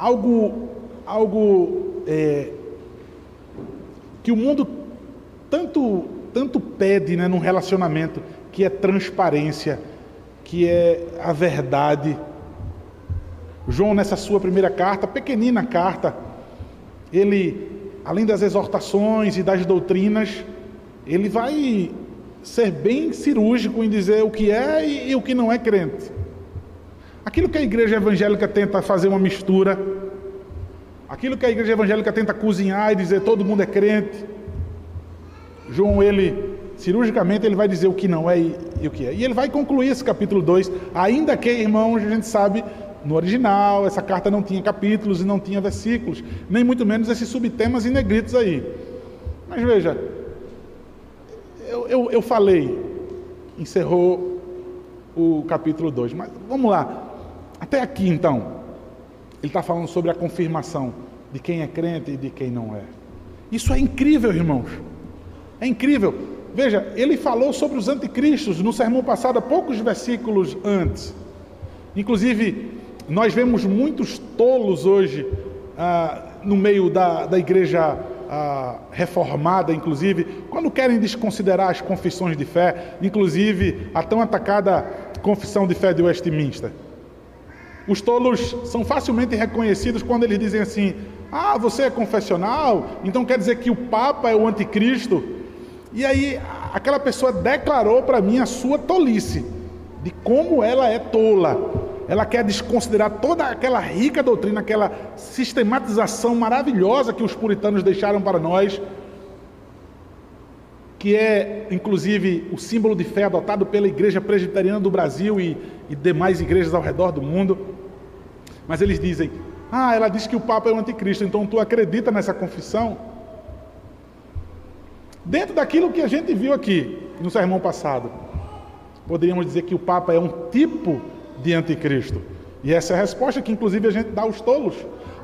algo, algo é, que o mundo tanto, tanto pede né, num relacionamento, que é transparência, que é a verdade. João, nessa sua primeira carta, pequenina carta, ele, além das exortações e das doutrinas, ele vai ser bem cirúrgico em dizer o que é e, e o que não é crente. Aquilo que a igreja evangélica tenta fazer uma mistura, aquilo que a igreja evangélica tenta cozinhar e dizer todo mundo é crente, João, ele, cirurgicamente, ele vai dizer o que não é e, e o que é. E ele vai concluir esse capítulo 2, ainda que, irmãos, a gente sabe, no original, essa carta não tinha capítulos e não tinha versículos, nem muito menos esses subtemas em negritos aí. Mas veja, eu, eu, eu falei, encerrou o capítulo 2, mas vamos lá. Até aqui então, ele está falando sobre a confirmação de quem é crente e de quem não é. Isso é incrível, irmãos. É incrível. Veja, ele falou sobre os anticristos no sermão passado, há poucos versículos antes. Inclusive, nós vemos muitos tolos hoje ah, no meio da, da igreja ah, reformada, inclusive, quando querem desconsiderar as confissões de fé, inclusive a tão atacada confissão de fé de Westminster. Os tolos são facilmente reconhecidos quando eles dizem assim: Ah, você é confessional, então quer dizer que o Papa é o anticristo. E aí, aquela pessoa declarou para mim a sua tolice, de como ela é tola. Ela quer desconsiderar toda aquela rica doutrina, aquela sistematização maravilhosa que os puritanos deixaram para nós, que é inclusive o símbolo de fé adotado pela Igreja Presbiteriana do Brasil e, e demais igrejas ao redor do mundo. Mas eles dizem: Ah, ela diz que o Papa é o anticristo, então tu acredita nessa confissão? Dentro daquilo que a gente viu aqui no sermão passado, poderíamos dizer que o Papa é um tipo de anticristo. E essa é a resposta que, inclusive, a gente dá aos tolos.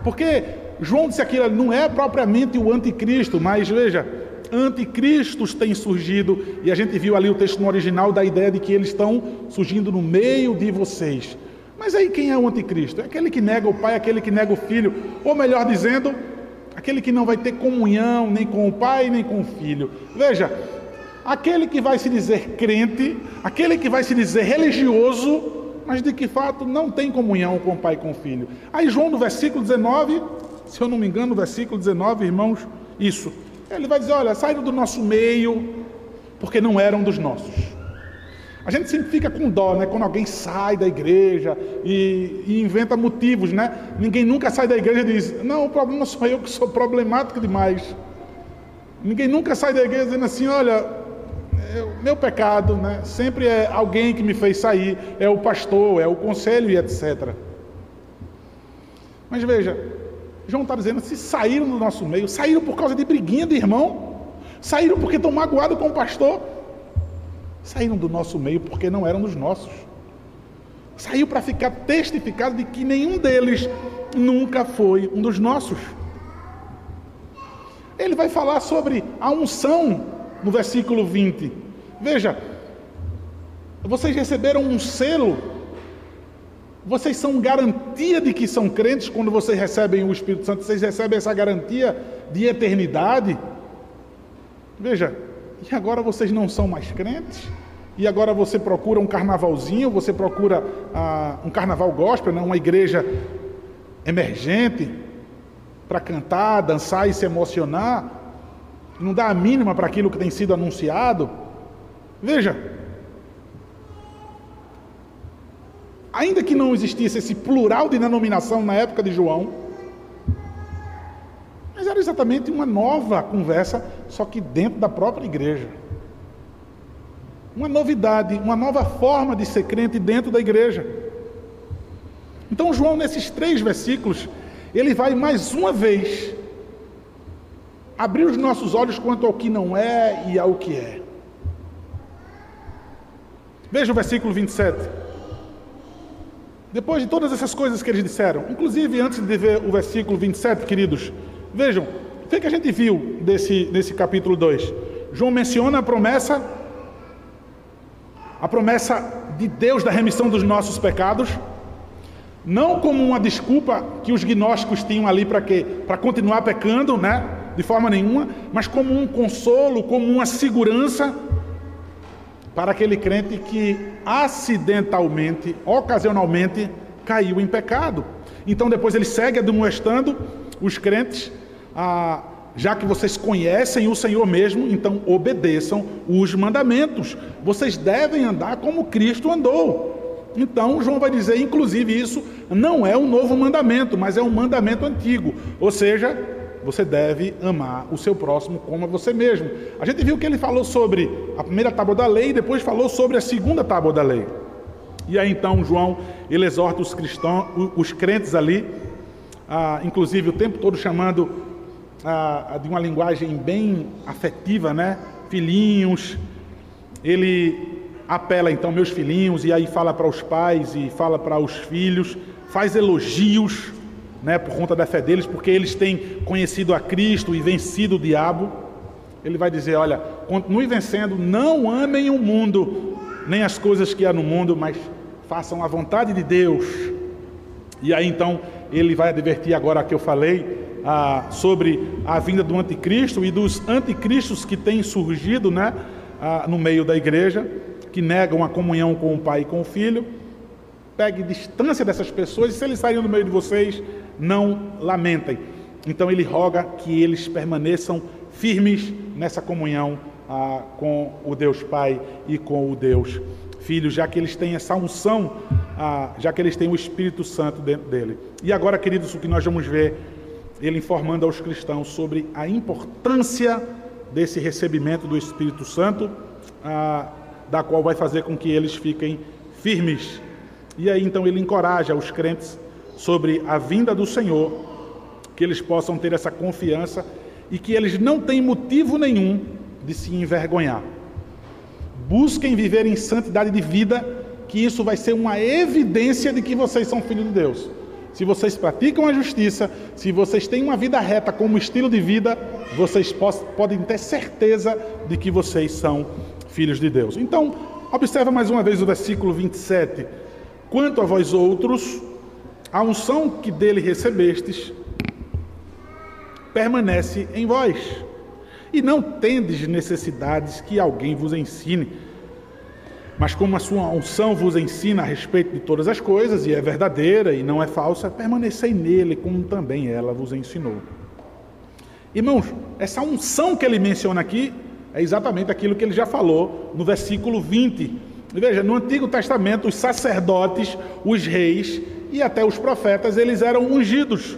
Porque João disse aqui, não é propriamente o anticristo, mas veja, anticristos têm surgido, e a gente viu ali o texto no original da ideia de que eles estão surgindo no meio de vocês. Mas aí quem é o anticristo? É aquele que nega o pai, aquele que nega o filho, ou melhor dizendo, aquele que não vai ter comunhão nem com o pai nem com o filho. Veja, aquele que vai se dizer crente, aquele que vai se dizer religioso, mas de que fato não tem comunhão com o pai e com o filho. Aí João no versículo 19, se eu não me engano, no versículo 19, irmãos, isso. Ele vai dizer: olha, saíram do nosso meio, porque não eram dos nossos. A gente sempre fica com dó, né? Quando alguém sai da igreja e, e, inventa motivos, né? Ninguém nunca sai da igreja e diz: Não, o problema sou eu que sou problemático demais. Ninguém nunca sai da igreja dizendo assim: Olha, é meu pecado, né? Sempre é alguém que me fez sair, é o pastor, é o conselho e etc. Mas veja, João está dizendo: se saíram do nosso meio, saíram por causa de briguinha de irmão, saíram porque estão magoados com o pastor, saíram do nosso meio porque não eram dos nossos. Saiu para ficar testificado de que nenhum deles nunca foi um dos nossos. Ele vai falar sobre a unção no versículo 20. Veja, vocês receberam um selo, vocês são garantia de que são crentes quando vocês recebem o Espírito Santo, vocês recebem essa garantia de eternidade. Veja, e agora vocês não são mais crentes? E agora você procura um carnavalzinho, você procura ah, um carnaval gospel, né? uma igreja emergente, para cantar, dançar e se emocionar não dá a mínima para aquilo que tem sido anunciado. Veja, ainda que não existisse esse plural de denominação na época de João, mas era exatamente uma nova conversa, só que dentro da própria igreja. Uma novidade, uma nova forma de ser crente dentro da igreja. Então, João, nesses três versículos, ele vai mais uma vez abrir os nossos olhos quanto ao que não é e ao que é. Veja o versículo 27. Depois de todas essas coisas que eles disseram, inclusive antes de ver o versículo 27, queridos, vejam, o que, é que a gente viu desse, desse capítulo 2? João menciona a promessa, a promessa de Deus da remissão dos nossos pecados. Não como uma desculpa que os gnósticos tinham ali para quê? Para continuar pecando, né? De forma nenhuma, mas como um consolo, como uma segurança para aquele crente que acidentalmente, ocasionalmente caiu em pecado. Então depois ele segue admoestando os crentes a já que vocês conhecem o Senhor mesmo, então obedeçam os mandamentos. Vocês devem andar como Cristo andou. Então, João vai dizer, inclusive, isso não é um novo mandamento, mas é um mandamento antigo. Ou seja, você deve amar o seu próximo como a você mesmo. A gente viu que ele falou sobre a primeira tábua da lei e depois falou sobre a segunda tábua da lei. E aí então João ele exorta os cristãos, os crentes ali, ah, inclusive o tempo todo chamando ah, de uma linguagem bem afetiva, né? Filhinhos. Ele apela então meus filhinhos e aí fala para os pais e fala para os filhos, faz elogios, né? Por conta da fé deles, porque eles têm conhecido a Cristo e vencido o diabo. Ele vai dizer, olha, continue vencendo, não amem o mundo, nem as coisas que há no mundo, mas façam a vontade de Deus. E aí então ele vai advertir agora que eu falei ah, sobre a vinda do anticristo e dos anticristos que têm surgido né, ah, no meio da igreja, que negam a comunhão com o pai e com o filho. Pegue distância dessas pessoas e se eles saírem do meio de vocês, não lamentem. Então ele roga que eles permaneçam firmes nessa comunhão ah, com o Deus Pai e com o Deus filhos, já que eles têm essa unção, ah, já que eles têm o Espírito Santo dentro dele. E agora, queridos, o que nós vamos ver, ele informando aos cristãos sobre a importância desse recebimento do Espírito Santo, ah, da qual vai fazer com que eles fiquem firmes. E aí então ele encoraja os crentes sobre a vinda do Senhor, que eles possam ter essa confiança e que eles não têm motivo nenhum de se envergonhar. Busquem viver em santidade de vida, que isso vai ser uma evidência de que vocês são filhos de Deus. Se vocês praticam a justiça, se vocês têm uma vida reta como estilo de vida, vocês podem ter certeza de que vocês são filhos de Deus. Então, observa mais uma vez o versículo 27. Quanto a vós outros, a unção que dele recebestes permanece em vós e não tendes necessidades que alguém vos ensine. Mas como a sua unção vos ensina a respeito de todas as coisas, e é verdadeira e não é falsa, permanecei nele, como também ela vos ensinou. Irmãos, essa unção que ele menciona aqui é exatamente aquilo que ele já falou no versículo 20. Veja, no Antigo Testamento, os sacerdotes, os reis e até os profetas, eles eram ungidos,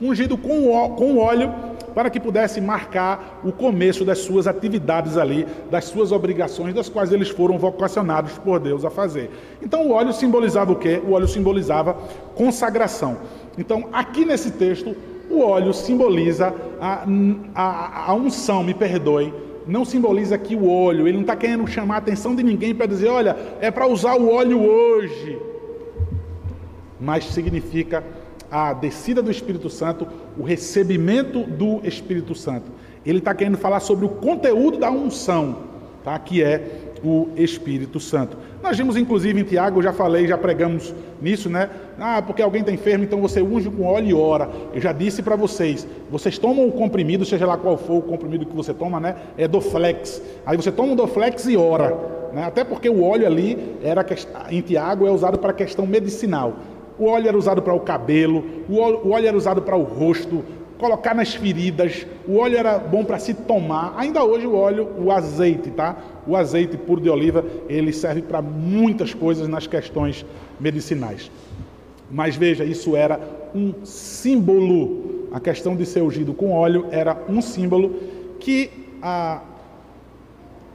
ungidos com óleo para que pudesse marcar o começo das suas atividades ali, das suas obrigações, das quais eles foram vocacionados por Deus a fazer. Então o óleo simbolizava o quê? O óleo simbolizava consagração. Então, aqui nesse texto, o óleo simboliza a, a, a unção, me perdoe, não simboliza aqui o óleo, ele não está querendo chamar a atenção de ninguém para dizer, olha, é para usar o óleo hoje. Mas significa a descida do Espírito Santo, o recebimento do Espírito Santo. Ele está querendo falar sobre o conteúdo da unção, tá? que é o Espírito Santo. Nós vimos inclusive em Tiago, eu já falei, já pregamos nisso, né? Ah, porque alguém está enfermo, então você unge com óleo e ora. Eu já disse para vocês, vocês tomam o comprimido, seja lá qual for o comprimido que você toma, né? É Doflex. Aí você toma o Doflex e ora. Né? Até porque o óleo ali era em Tiago é usado para questão medicinal. O óleo era usado para o cabelo, o óleo, o óleo era usado para o rosto, colocar nas feridas, o óleo era bom para se tomar. Ainda hoje o óleo, o azeite, tá? O azeite puro de oliva, ele serve para muitas coisas nas questões medicinais. Mas veja, isso era um símbolo. A questão de ser ungido com óleo era um símbolo que, ah,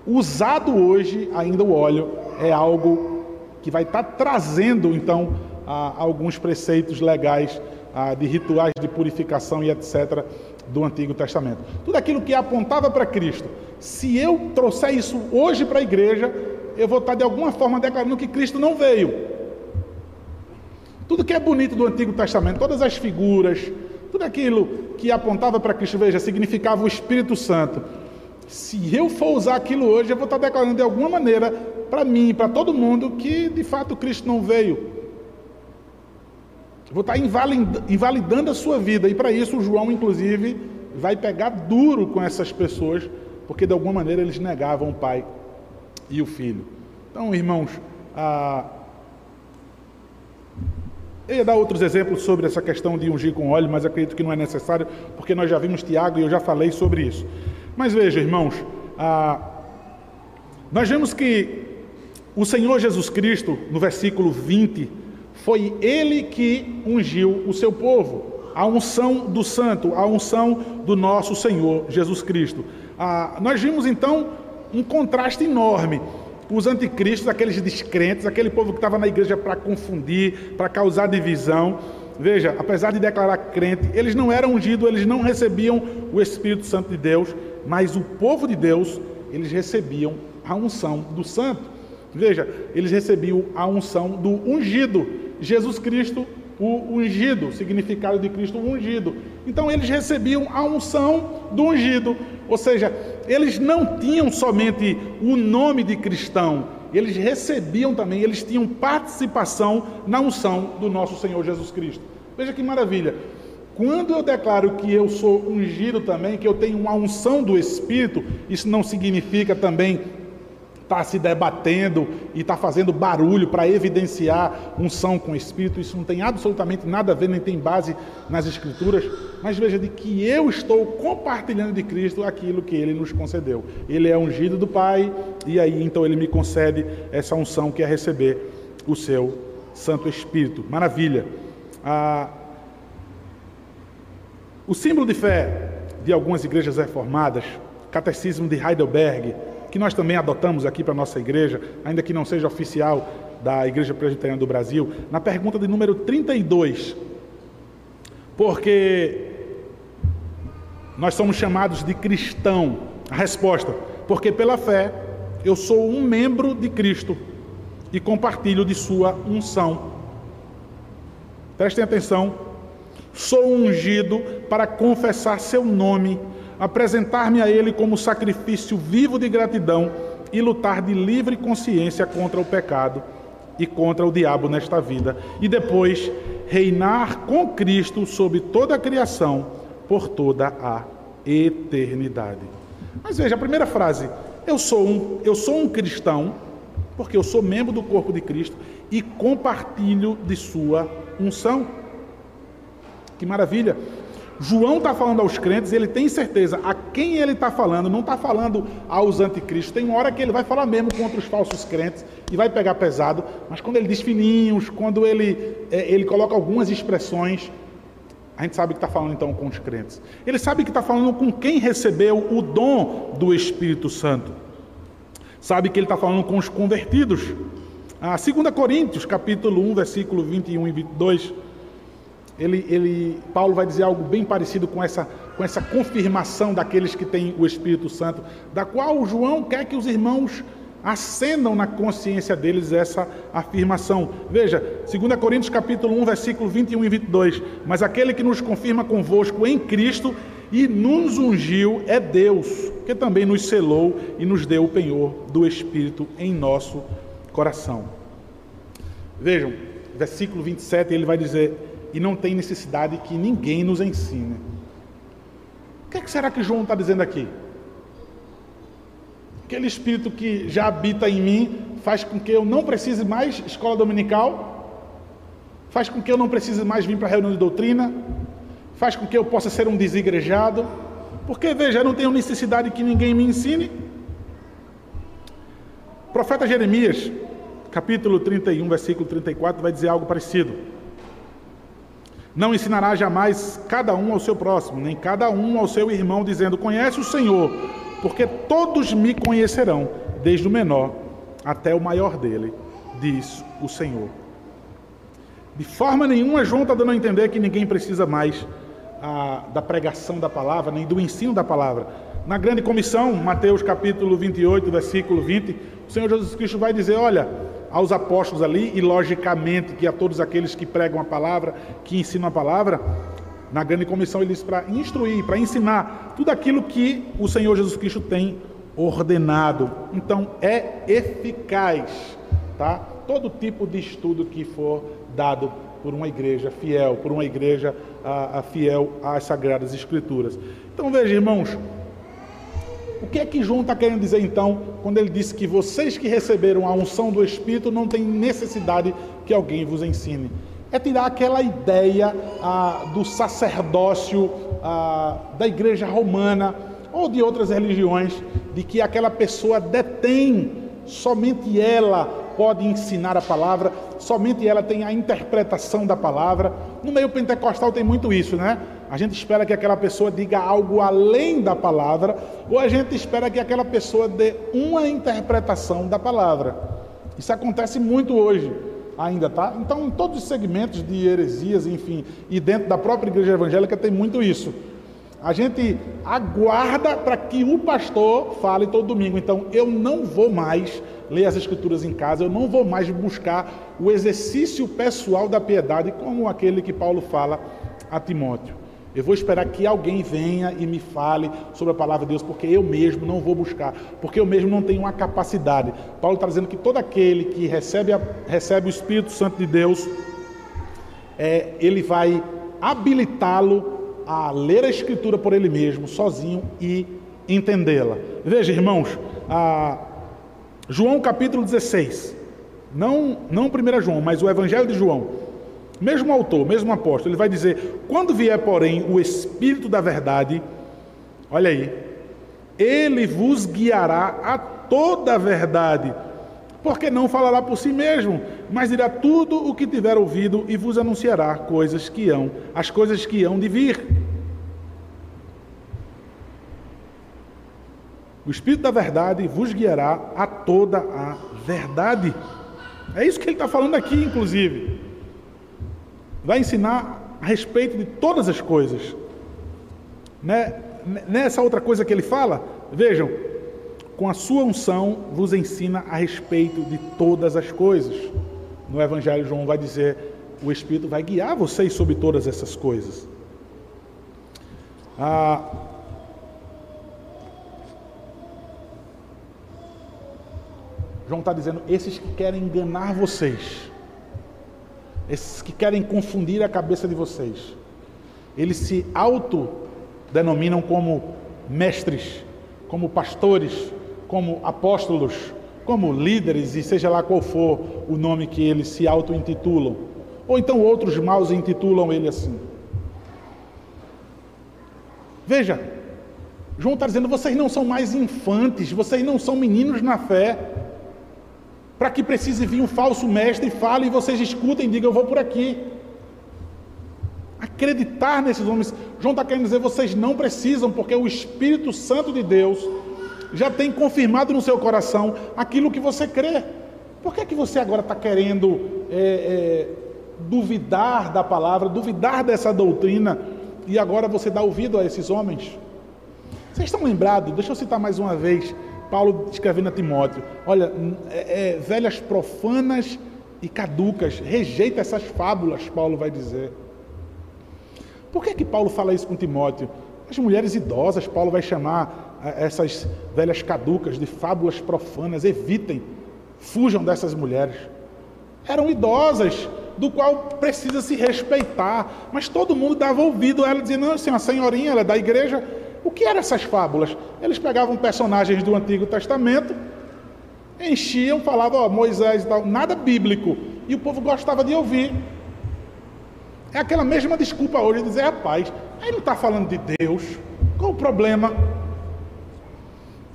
usado hoje, ainda o óleo é algo que vai estar tá trazendo, então, a alguns preceitos legais de rituais de purificação e etc. do Antigo Testamento. Tudo aquilo que apontava para Cristo. Se eu trouxer isso hoje para a igreja, eu vou estar de alguma forma declarando que Cristo não veio. Tudo que é bonito do Antigo Testamento, todas as figuras, tudo aquilo que apontava para Cristo, veja, significava o Espírito Santo. Se eu for usar aquilo hoje, eu vou estar declarando de alguma maneira para mim, para todo mundo, que de fato Cristo não veio. Vou estar invalidando a sua vida. E para isso, o João, inclusive, vai pegar duro com essas pessoas, porque de alguma maneira eles negavam o pai e o filho. Então, irmãos, ah, eu ia dar outros exemplos sobre essa questão de ungir com óleo, mas acredito que não é necessário, porque nós já vimos Tiago e eu já falei sobre isso. Mas veja, irmãos, ah, nós vemos que o Senhor Jesus Cristo, no versículo 20, foi ele que ungiu o seu povo. A unção do santo, a unção do nosso Senhor Jesus Cristo. Ah, nós vimos então um contraste enorme. Os anticristos, aqueles descrentes, aquele povo que estava na igreja para confundir, para causar divisão. Veja, apesar de declarar crente, eles não eram ungidos, eles não recebiam o Espírito Santo de Deus, mas o povo de Deus, eles recebiam a unção do santo. Veja, eles recebiam a unção do ungido. Jesus Cristo, o ungido, significado de Cristo ungido. Então eles recebiam a unção do ungido, ou seja, eles não tinham somente o nome de cristão, eles recebiam também, eles tinham participação na unção do nosso Senhor Jesus Cristo. Veja que maravilha. Quando eu declaro que eu sou ungido também, que eu tenho uma unção do Espírito, isso não significa também está se debatendo e está fazendo barulho para evidenciar unção com o Espírito, isso não tem absolutamente nada a ver, nem tem base nas Escrituras, mas veja de que eu estou compartilhando de Cristo aquilo que Ele nos concedeu. Ele é ungido do Pai, e aí então Ele me concede essa unção que é receber o seu Santo Espírito. Maravilha! Ah, o símbolo de fé de algumas igrejas reformadas, Catecismo de Heidelberg, que nós também adotamos aqui para a nossa igreja, ainda que não seja oficial da Igreja Presbiteriana do Brasil, na pergunta de número 32. Porque nós somos chamados de cristão. A resposta: porque pela fé eu sou um membro de Cristo e compartilho de sua unção. Prestem atenção. Sou ungido para confessar seu nome apresentar-me a Ele como sacrifício vivo de gratidão e lutar de livre consciência contra o pecado e contra o diabo nesta vida, e depois reinar com Cristo sobre toda a criação por toda a eternidade. Mas veja a primeira frase: eu sou um, eu sou um cristão, porque eu sou membro do corpo de Cristo e compartilho de sua unção. Que maravilha! João está falando aos crentes ele tem certeza a quem ele está falando, não está falando aos anticristos. Tem uma hora que ele vai falar mesmo contra os falsos crentes e vai pegar pesado, mas quando ele diz fininhos, quando ele, é, ele coloca algumas expressões, a gente sabe que está falando então com os crentes. Ele sabe que está falando com quem recebeu o dom do Espírito Santo. Sabe que ele está falando com os convertidos. A 2 Coríntios, capítulo 1, versículo 21 e 22 ele, ele, Paulo vai dizer algo bem parecido com essa, com essa confirmação daqueles que têm o Espírito Santo, da qual João quer que os irmãos acendam na consciência deles essa afirmação. Veja, 2 Coríntios capítulo 1, versículo 21 e 22. Mas aquele que nos confirma convosco em Cristo e nos ungiu é Deus, que também nos selou e nos deu o penhor do Espírito em nosso coração. Vejam, versículo 27, ele vai dizer: e não tem necessidade que ninguém nos ensine. O que, é que será que João está dizendo aqui? Aquele espírito que já habita em mim faz com que eu não precise mais escola dominical, faz com que eu não precise mais vir para a reunião de doutrina, faz com que eu possa ser um desigrejado, porque veja, eu não tenho necessidade que ninguém me ensine. O profeta Jeremias, capítulo 31, versículo 34, vai dizer algo parecido. Não ensinará jamais cada um ao seu próximo, nem cada um ao seu irmão, dizendo: Conhece o Senhor, porque todos me conhecerão, desde o menor até o maior dele, diz o Senhor. De forma nenhuma, João está dando a entender que ninguém precisa mais ah, da pregação da palavra, nem do ensino da palavra. Na grande comissão, Mateus capítulo 28, versículo 20, o Senhor Jesus Cristo vai dizer: Olha aos apóstolos ali e, logicamente, que a todos aqueles que pregam a palavra, que ensinam a palavra, na grande comissão ele diz para instruir, para ensinar tudo aquilo que o Senhor Jesus Cristo tem ordenado. Então é eficaz, tá? Todo tipo de estudo que for dado por uma igreja fiel, por uma igreja a, a fiel às Sagradas Escrituras. Então veja, irmãos, o que é que João está querendo dizer então, quando ele disse que vocês que receberam a unção do Espírito não têm necessidade que alguém vos ensine? É tirar aquela ideia ah, do sacerdócio ah, da igreja romana ou de outras religiões, de que aquela pessoa detém, somente ela pode ensinar a palavra, somente ela tem a interpretação da palavra. No meio pentecostal tem muito isso, né? A gente espera que aquela pessoa diga algo além da palavra, ou a gente espera que aquela pessoa dê uma interpretação da palavra. Isso acontece muito hoje ainda, tá? Então, em todos os segmentos de heresias, enfim, e dentro da própria igreja evangélica tem muito isso. A gente aguarda para que o pastor fale todo domingo. Então, eu não vou mais ler as escrituras em casa, eu não vou mais buscar o exercício pessoal da piedade, como aquele que Paulo fala a Timóteo. Eu vou esperar que alguém venha e me fale sobre a palavra de Deus, porque eu mesmo não vou buscar, porque eu mesmo não tenho uma capacidade. Paulo está dizendo que todo aquele que recebe, a, recebe o Espírito Santo de Deus, é, ele vai habilitá-lo a ler a Escritura por ele mesmo, sozinho e entendê-la. Veja, irmãos, João capítulo 16, não, não 1 João, mas o Evangelho de João, mesmo autor, mesmo apóstolo, ele vai dizer: quando vier, porém, o Espírito da Verdade, olha aí, ele vos guiará a toda a verdade porque não falará por si mesmo, mas dirá tudo o que tiver ouvido e vos anunciará coisas que hão, as coisas que hão de vir. O Espírito da Verdade vos guiará a toda a verdade. É isso que ele está falando aqui, inclusive. Vai ensinar a respeito de todas as coisas. Né? Nessa outra coisa que ele fala, vejam, com a sua unção vos ensina a respeito de todas as coisas. No Evangelho, João vai dizer: o Espírito vai guiar vocês sobre todas essas coisas. Ah, João está dizendo: esses que querem enganar vocês, esses que querem confundir a cabeça de vocês, eles se autodenominam como mestres, como pastores, como apóstolos, como líderes, e seja lá qual for o nome que eles se auto-intitulam. Ou então outros maus intitulam ele assim. Veja, João está dizendo: vocês não são mais infantes, vocês não são meninos na fé, para que precise vir um falso mestre e fale e vocês escutem e digam: eu vou por aqui. Acreditar nesses homens. João está querendo dizer: vocês não precisam, porque o Espírito Santo de Deus já tem confirmado no seu coração aquilo que você crê. Por que, é que você agora está querendo é, é, duvidar da palavra, duvidar dessa doutrina, e agora você dá ouvido a esses homens? Vocês estão lembrados? Deixa eu citar mais uma vez, Paulo escrevendo a Timóteo: olha, é, é, velhas profanas e caducas, rejeita essas fábulas, Paulo vai dizer. Por que, que Paulo fala isso com Timóteo? As mulheres idosas, Paulo vai chamar essas velhas caducas de fábulas profanas, evitem, fujam dessas mulheres. Eram idosas, do qual precisa se respeitar, mas todo mundo dava ouvido a ela, dizendo, não, assim, a senhorinha, ela é da igreja. O que eram essas fábulas? Eles pegavam personagens do Antigo Testamento, enchiam, falavam, ó, Moisés e tal, nada bíblico, e o povo gostava de ouvir. É aquela mesma desculpa hoje de dizer, rapaz, aí não está falando de Deus, qual o problema?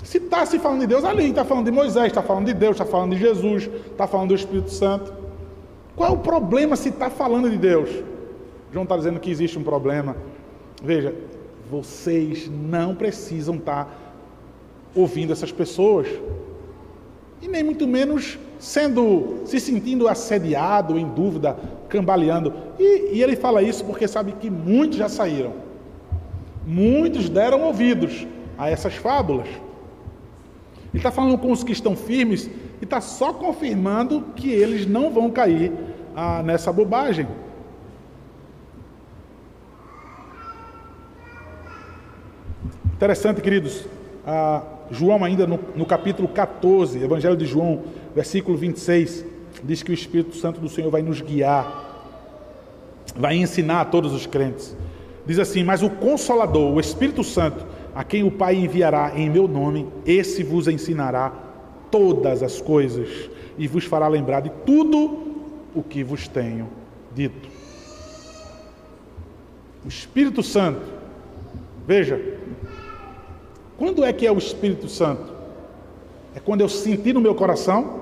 Se está se falando de Deus, ali está falando de Moisés, está falando de Deus, está falando de Jesus, está falando do Espírito Santo. Qual é o problema se está falando de Deus? João está dizendo que existe um problema. Veja, vocês não precisam estar tá ouvindo essas pessoas. E nem muito menos sendo, se sentindo assediado, em dúvida, cambaleando. E, e ele fala isso porque sabe que muitos já saíram. Muitos deram ouvidos a essas fábulas. Ele está falando com os que estão firmes e está só confirmando que eles não vão cair ah, nessa bobagem. Interessante, queridos. João, ainda no, no capítulo 14, Evangelho de João, versículo 26, diz que o Espírito Santo do Senhor vai nos guiar. vai ensinar a todos os crentes. Diz assim: Mas o Consolador, o Espírito Santo, a quem o Pai enviará em meu nome, esse vos ensinará todas as coisas e vos fará lembrar de tudo o que vos tenho dito. O Espírito Santo, veja, quando é que é o Espírito Santo? É quando eu senti no meu coração,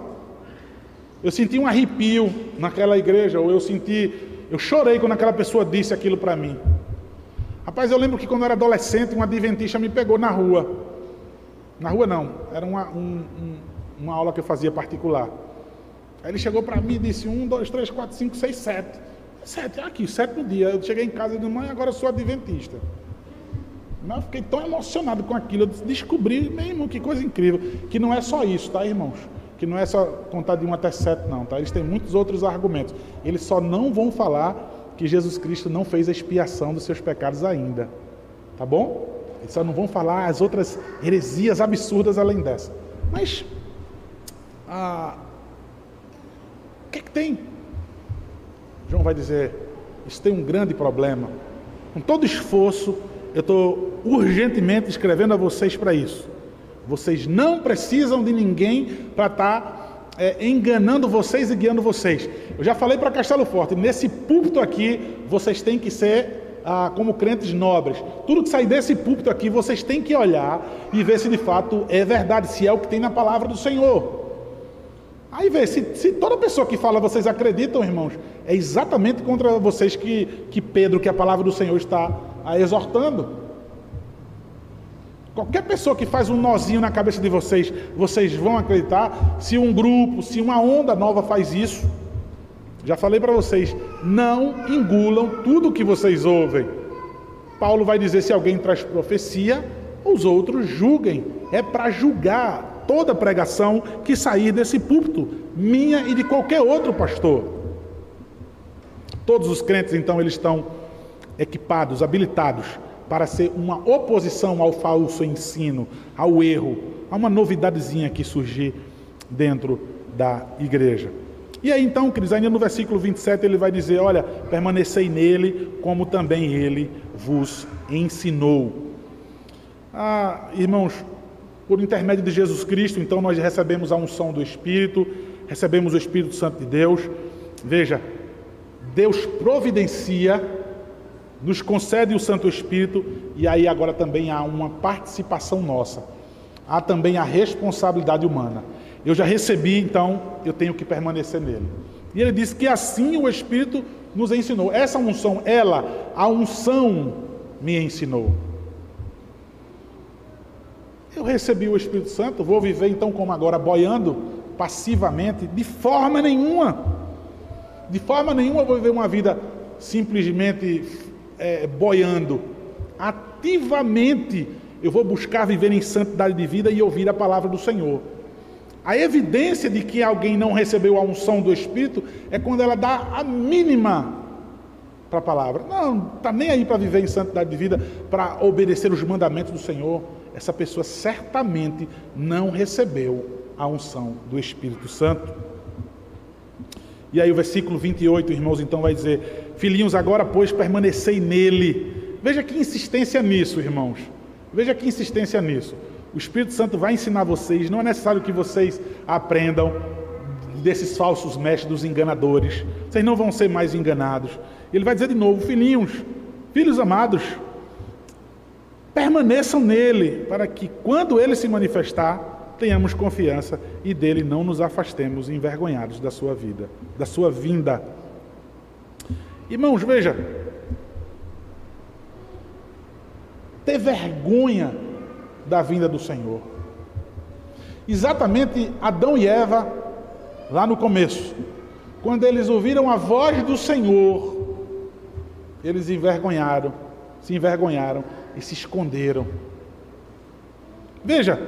eu senti um arrepio naquela igreja, ou eu senti, eu chorei quando aquela pessoa disse aquilo para mim. Rapaz, eu lembro que quando eu era adolescente, um adventista me pegou na rua. Na rua não, era uma, um, um, uma aula que eu fazia particular. Aí ele chegou para mim e disse: um, dois, três, quatro, cinco, seis, sete. Sete, aqui, sétimo dia. Eu cheguei em casa e disse: mãe, agora eu sou adventista. Mas eu fiquei tão emocionado com aquilo. Eu descobri, meu irmão, que coisa incrível. Que não é só isso, tá, irmãos? Que não é só contar de um até sete, não, tá? Eles têm muitos outros argumentos. Eles só não vão falar que Jesus Cristo não fez a expiação dos seus pecados ainda. Tá bom? Eles só não vão falar as outras heresias absurdas além dessa. Mas, ah, o que, é que tem? João vai dizer: Isso tem um grande problema. Com todo esforço, eu estou urgentemente escrevendo a vocês para isso. Vocês não precisam de ninguém para estar tá é, enganando vocês e guiando vocês. Eu já falei para Castelo Forte, nesse púlpito aqui, vocês têm que ser ah, como crentes nobres. Tudo que sair desse púlpito aqui, vocês têm que olhar e ver se de fato é verdade, se é o que tem na palavra do Senhor. Aí vê, se, se toda pessoa que fala vocês acreditam, irmãos, é exatamente contra vocês que, que Pedro, que a palavra do Senhor está exortando. Qualquer pessoa que faz um nozinho na cabeça de vocês, vocês vão acreditar. Se um grupo, se uma onda nova faz isso, já falei para vocês, não engulam tudo que vocês ouvem. Paulo vai dizer: se alguém traz profecia, os outros julguem. É para julgar toda pregação que sair desse púlpito, minha e de qualquer outro pastor. Todos os crentes, então, eles estão equipados, habilitados para ser uma oposição ao falso ensino, ao erro, a uma novidadezinha que surgir dentro da igreja. E aí então, queridos, ainda no versículo 27 ele vai dizer: Olha, permanecei nele, como também ele vos ensinou. Ah, irmãos, por intermédio de Jesus Cristo, então nós recebemos a unção do Espírito, recebemos o Espírito Santo de Deus. Veja, Deus providencia nos concede o Santo Espírito e aí agora também há uma participação nossa. Há também a responsabilidade humana. Eu já recebi, então eu tenho que permanecer nele. E ele diz que assim o Espírito nos ensinou. Essa unção, ela, a unção me ensinou. Eu recebi o Espírito Santo, vou viver então como agora, boiando passivamente, de forma nenhuma. De forma nenhuma eu vou viver uma vida simplesmente é, boiando. Ativamente eu vou buscar viver em santidade de vida e ouvir a palavra do Senhor. A evidência de que alguém não recebeu a unção do Espírito é quando ela dá a mínima para a palavra. Não, está nem aí para viver em santidade de vida, para obedecer os mandamentos do Senhor. Essa pessoa certamente não recebeu a unção do Espírito Santo. E aí o versículo 28, irmãos, então vai dizer: Filhinhos, agora pois permanecei nele. Veja que insistência nisso, irmãos. Veja que insistência nisso. O Espírito Santo vai ensinar vocês, não é necessário que vocês aprendam desses falsos mestres, dos enganadores. Vocês não vão ser mais enganados. Ele vai dizer de novo: Filhinhos, filhos amados, permaneçam nele, para que quando ele se manifestar, tenhamos confiança e dele não nos afastemos envergonhados da sua vida, da sua vinda. Irmãos, veja, ter vergonha da vinda do Senhor. Exatamente Adão e Eva, lá no começo, quando eles ouviram a voz do Senhor, eles envergonharam, se envergonharam e se esconderam. Veja,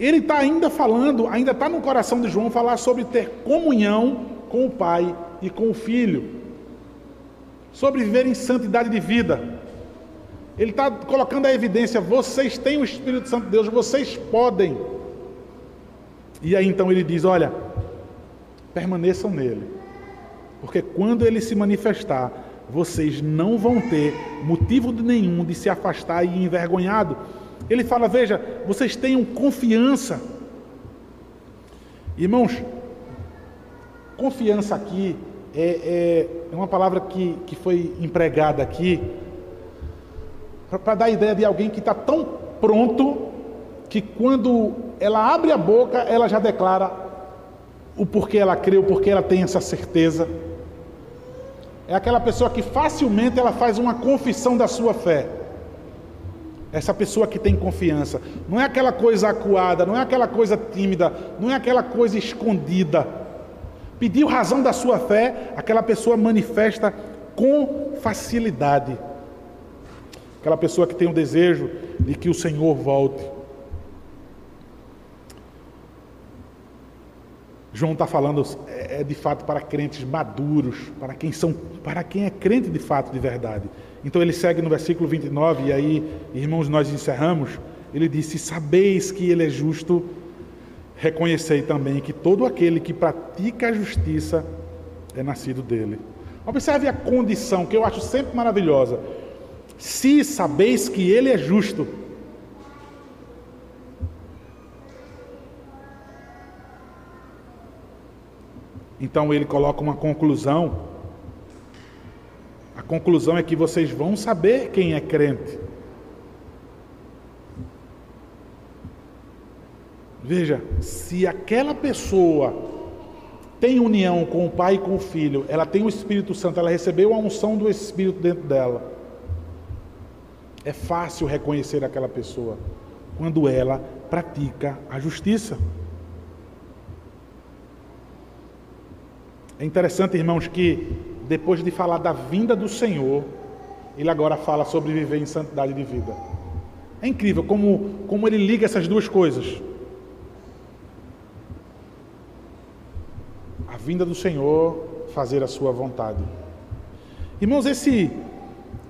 ele está ainda falando, ainda está no coração de João falar sobre ter comunhão com o Pai e com o Filho, sobre viver em santidade de vida. Ele está colocando a evidência: vocês têm o Espírito Santo de Deus, vocês podem. E aí então ele diz: olha, permaneçam nele, porque quando ele se manifestar, vocês não vão ter motivo nenhum de se afastar e envergonhado. Ele fala: veja, vocês tenham confiança. Irmãos, confiança aqui é, é, é uma palavra que, que foi empregada aqui para dar a ideia de alguém que está tão pronto que quando ela abre a boca, ela já declara o porquê ela crê, o porquê ela tem essa certeza. É aquela pessoa que facilmente ela faz uma confissão da sua fé. Essa pessoa que tem confiança. Não é aquela coisa acuada, não é aquela coisa tímida, não é aquela coisa escondida. Pediu razão da sua fé, aquela pessoa manifesta com facilidade. Aquela pessoa que tem o desejo de que o Senhor volte. João está falando é, é, de fato para crentes maduros, para quem são, para quem é crente de fato, de verdade. Então ele segue no versículo 29 e aí, irmãos, nós encerramos. Ele disse: "Sabeis que ele é justo, reconhecei também que todo aquele que pratica a justiça é nascido dele." Observe a condição que eu acho sempre maravilhosa. Se sabeis que ele é justo, Então ele coloca uma conclusão. A conclusão é que vocês vão saber quem é crente. Veja, se aquela pessoa tem união com o Pai e com o Filho, ela tem o Espírito Santo, ela recebeu a unção do Espírito dentro dela. É fácil reconhecer aquela pessoa quando ela pratica a justiça. É interessante, irmãos, que depois de falar da vinda do Senhor, ele agora fala sobre viver em santidade de vida. É incrível como, como ele liga essas duas coisas. Vinda do Senhor, fazer a sua vontade. Irmãos, esse,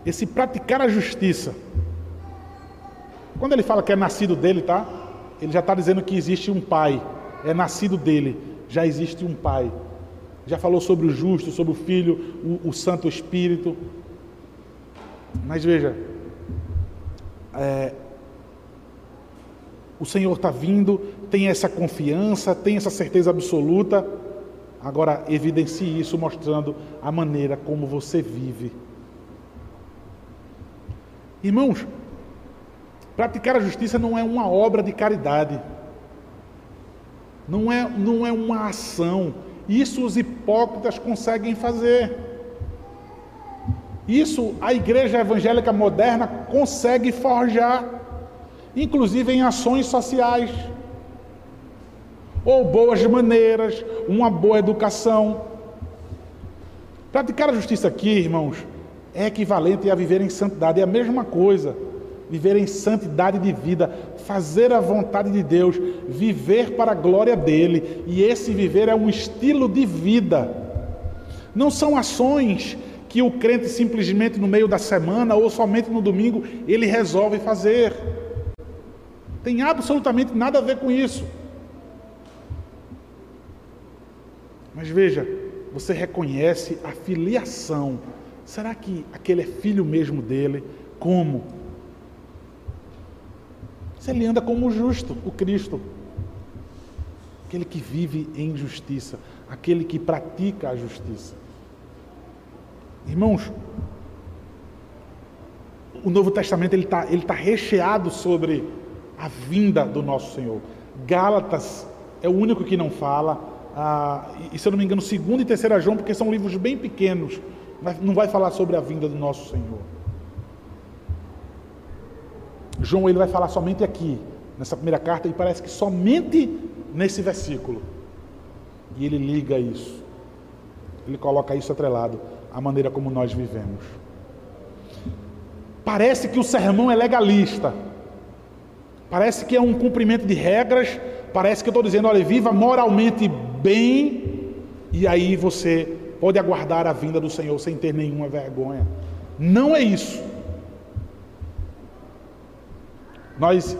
esse praticar a justiça, quando ele fala que é nascido dele, tá? Ele já está dizendo que existe um pai, é nascido dele, já existe um pai já falou sobre o justo, sobre o Filho, o, o Santo Espírito. Mas veja, é, o Senhor está vindo, tem essa confiança, tem essa certeza absoluta. Agora, evidencie isso mostrando a maneira como você vive. Irmãos, praticar a justiça não é uma obra de caridade, não é, não é uma ação isso os hipócritas conseguem fazer. Isso a igreja evangélica moderna consegue forjar, inclusive em ações sociais, ou boas maneiras, uma boa educação. Praticar a justiça aqui, irmãos, é equivalente a viver em santidade, é a mesma coisa viver em santidade de vida, fazer a vontade de Deus, viver para a glória dele, e esse viver é um estilo de vida. Não são ações que o crente simplesmente no meio da semana ou somente no domingo ele resolve fazer. Tem absolutamente nada a ver com isso. Mas veja, você reconhece a filiação. Será que aquele é filho mesmo dele? Como? Ele anda como o justo, o Cristo. Aquele que vive em justiça, aquele que pratica a justiça. Irmãos, o Novo Testamento ele está ele tá recheado sobre a vinda do nosso Senhor. Gálatas é o único que não fala. Ah, e se eu não me engano, segundo e terceira João, porque são livros bem pequenos, não vai falar sobre a vinda do nosso Senhor. João ele vai falar somente aqui, nessa primeira carta, e parece que somente nesse versículo. E ele liga isso. Ele coloca isso atrelado à maneira como nós vivemos. Parece que o sermão é legalista. Parece que é um cumprimento de regras. Parece que eu estou dizendo, olha, viva moralmente bem, e aí você pode aguardar a vinda do Senhor sem ter nenhuma vergonha. Não é isso. Nós,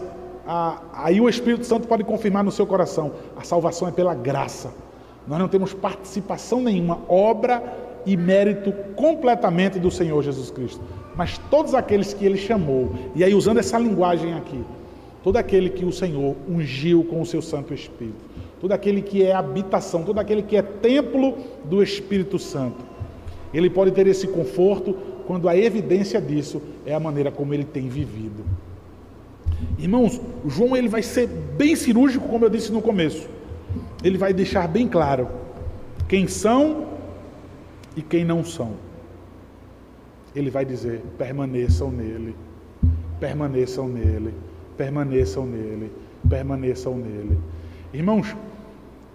aí o Espírito Santo pode confirmar no seu coração: a salvação é pela graça. Nós não temos participação nenhuma, obra e mérito completamente do Senhor Jesus Cristo, mas todos aqueles que ele chamou, e aí usando essa linguagem aqui, todo aquele que o Senhor ungiu com o seu Santo Espírito, todo aquele que é habitação, todo aquele que é templo do Espírito Santo, ele pode ter esse conforto quando a evidência disso é a maneira como ele tem vivido. Irmãos, João ele vai ser bem cirúrgico, como eu disse no começo. Ele vai deixar bem claro quem são e quem não são. Ele vai dizer: permaneçam nele, permaneçam nele, permaneçam nele, permaneçam nele. Irmãos,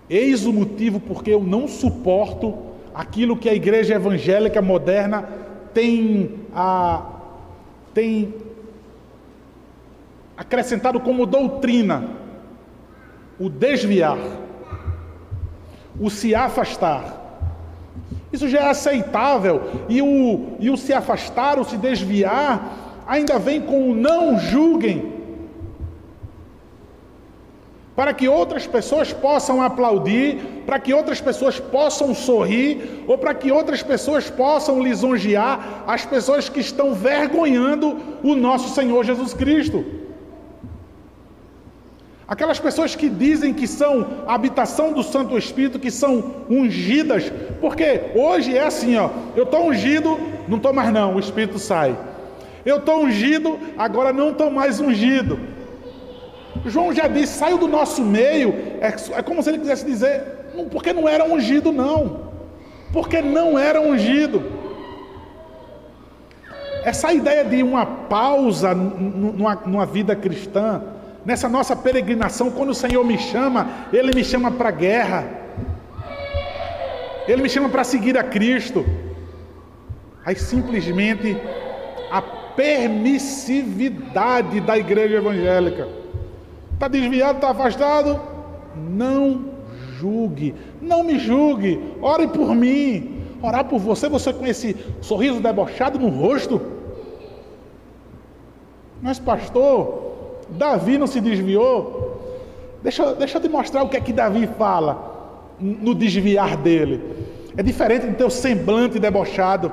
eis o motivo porque eu não suporto aquilo que a igreja evangélica moderna tem, a, tem acrescentado como doutrina: o desviar, o se afastar. Isso já é aceitável, e o, e o se afastar, o se desviar, ainda vem com o não julguem para que outras pessoas possam aplaudir, para que outras pessoas possam sorrir, ou para que outras pessoas possam lisonjear as pessoas que estão vergonhando o nosso Senhor Jesus Cristo. Aquelas pessoas que dizem que são habitação do Santo Espírito, que são ungidas, porque hoje é assim, ó, eu estou ungido, não estou mais não, o Espírito sai. Eu estou ungido, agora não estou mais ungido. João já disse: saiu do nosso meio. É, é como se ele quisesse dizer: não, porque não era ungido, não. Porque não era ungido. Essa ideia de uma pausa numa, numa vida cristã, nessa nossa peregrinação, quando o Senhor me chama, Ele me chama para a guerra, Ele me chama para seguir a Cristo. Aí simplesmente a permissividade da igreja evangélica. Está desviado, está afastado? Não julgue, não me julgue, ore por mim, orar por você, você com esse sorriso debochado no rosto. Mas, pastor, Davi não se desviou. Deixa, deixa eu te mostrar o que é que Davi fala no desviar dele. É diferente do teu semblante debochado.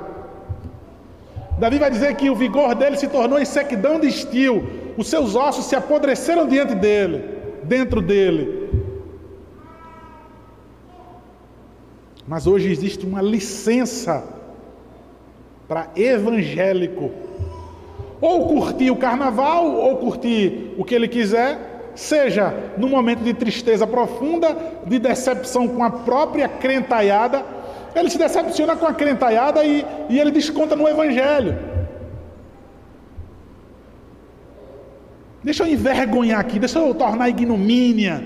Davi vai dizer que o vigor dele se tornou em sequidão de estio, os seus ossos se apodreceram diante dele, dentro dele. Mas hoje existe uma licença para evangélico. Ou curtir o carnaval, ou curtir o que ele quiser, seja no momento de tristeza profunda, de decepção com a própria crentaiada, ele se decepciona com a crentaiada e, e ele desconta no evangelho. Deixa eu envergonhar aqui, deixa eu tornar ignomínia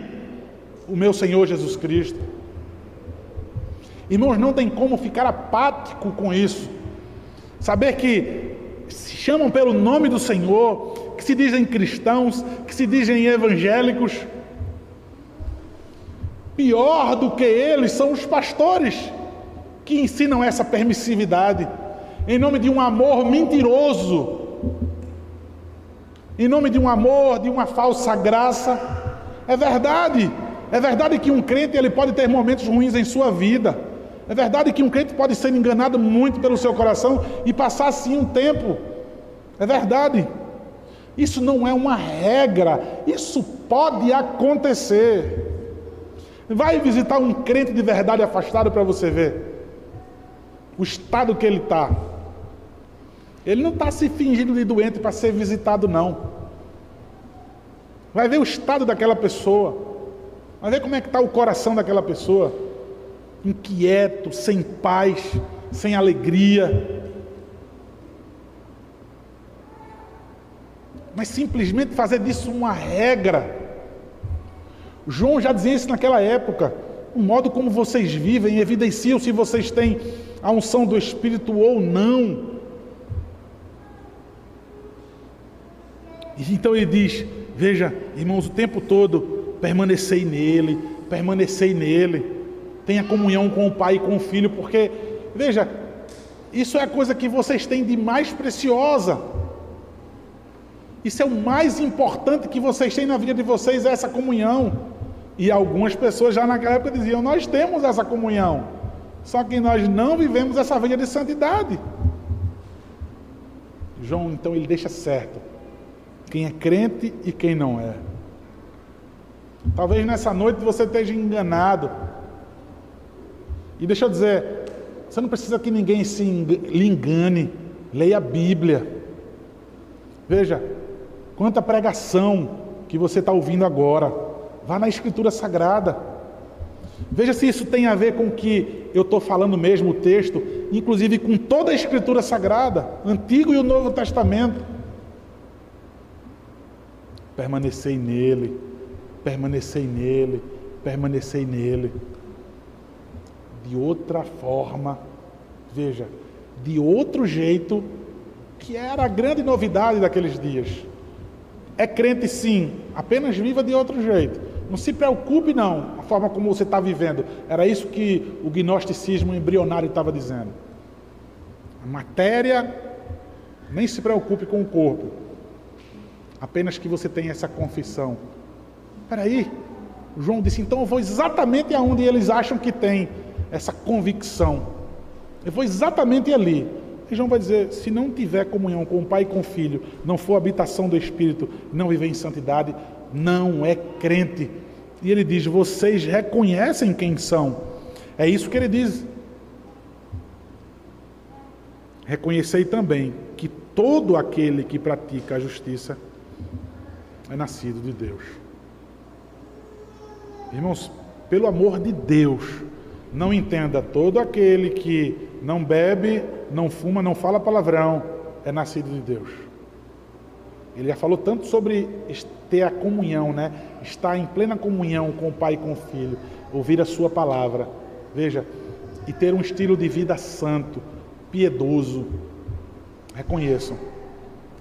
o meu Senhor Jesus Cristo. Irmãos, não tem como ficar apático com isso. Saber que se chamam pelo nome do Senhor, que se dizem cristãos, que se dizem evangélicos. Pior do que eles são os pastores que ensinam essa permissividade em nome de um amor mentiroso em nome de um amor, de uma falsa graça. É verdade. É verdade que um crente ele pode ter momentos ruins em sua vida. É verdade que um crente pode ser enganado muito pelo seu coração e passar assim um tempo. É verdade. Isso não é uma regra. Isso pode acontecer. Vai visitar um crente de verdade afastado para você ver o estado que ele está. Ele não está se fingindo de doente para ser visitado, não. Vai ver o estado daquela pessoa. Vai ver como é que está o coração daquela pessoa. Inquieto, sem paz, sem alegria. Mas simplesmente fazer disso uma regra. João já dizia isso naquela época. O modo como vocês vivem evidenciam se vocês têm a unção do Espírito ou não. Então ele diz: Veja, irmãos, o tempo todo permanecei nele, permanecei nele. Tenha comunhão com o Pai e com o Filho, porque, veja, isso é a coisa que vocês têm de mais preciosa. Isso é o mais importante que vocês têm na vida de vocês, é essa comunhão. E algumas pessoas já naquela época diziam: Nós temos essa comunhão. Só que nós não vivemos essa vida de santidade. João, então, ele deixa certo quem é crente e quem não é. Talvez nessa noite você esteja enganado. E deixa eu dizer, você não precisa que ninguém se lhe engane. Leia a Bíblia. Veja, quanta pregação que você está ouvindo agora. Vá na Escritura Sagrada. Veja se isso tem a ver com o que eu estou falando mesmo, o texto, inclusive com toda a Escritura Sagrada, Antigo e o Novo Testamento. Permanecei nele, permanecei nele, permanecei nele. De outra forma, veja, de outro jeito, que era a grande novidade daqueles dias. É crente sim, apenas viva de outro jeito. Não se preocupe não, a forma como você está vivendo. Era isso que o gnosticismo embrionário estava dizendo. A matéria, nem se preocupe com o corpo. Apenas que você tenha essa confissão. Espera aí, João disse, então eu vou exatamente aonde eles acham que tem essa convicção. Eu vou exatamente ali. E João vai dizer: se não tiver comunhão com o Pai e com o Filho, não for habitação do Espírito, não viver em santidade, não é crente. E ele diz: vocês reconhecem quem são. É isso que ele diz. Reconhecei também que todo aquele que pratica a justiça é nascido de Deus. Irmãos, pelo amor de Deus, não entenda todo aquele que não bebe, não fuma, não fala palavrão, é nascido de Deus. Ele já falou tanto sobre ter a comunhão, né? Estar em plena comunhão com o Pai e com o Filho, ouvir a Sua palavra. Veja, e ter um estilo de vida santo, piedoso. Reconheçam,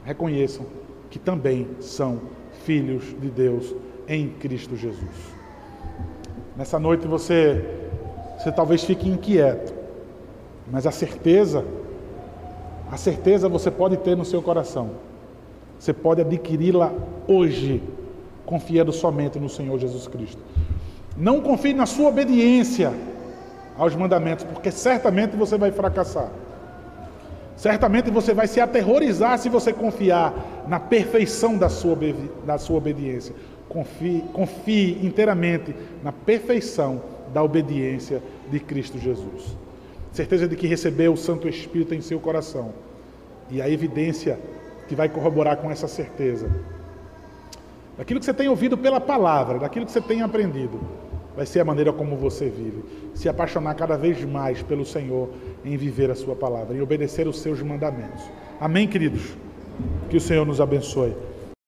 reconheçam que também são filhos de Deus em Cristo Jesus. Nessa noite você, você talvez fique inquieto, mas a certeza, a certeza você pode ter no seu coração. Você pode adquiri-la hoje, confiando somente no Senhor Jesus Cristo. Não confie na sua obediência aos mandamentos, porque certamente você vai fracassar. Certamente você vai se aterrorizar se você confiar na perfeição da sua, da sua obediência. Confie, confie inteiramente na perfeição da obediência de Cristo Jesus. Certeza de que recebeu o Santo Espírito em seu coração. E a evidência que vai corroborar com essa certeza. Daquilo que você tem ouvido pela palavra, daquilo que você tem aprendido, vai ser a maneira como você vive. Se apaixonar cada vez mais pelo Senhor em viver a Sua palavra, em obedecer os seus mandamentos. Amém, queridos? Que o Senhor nos abençoe.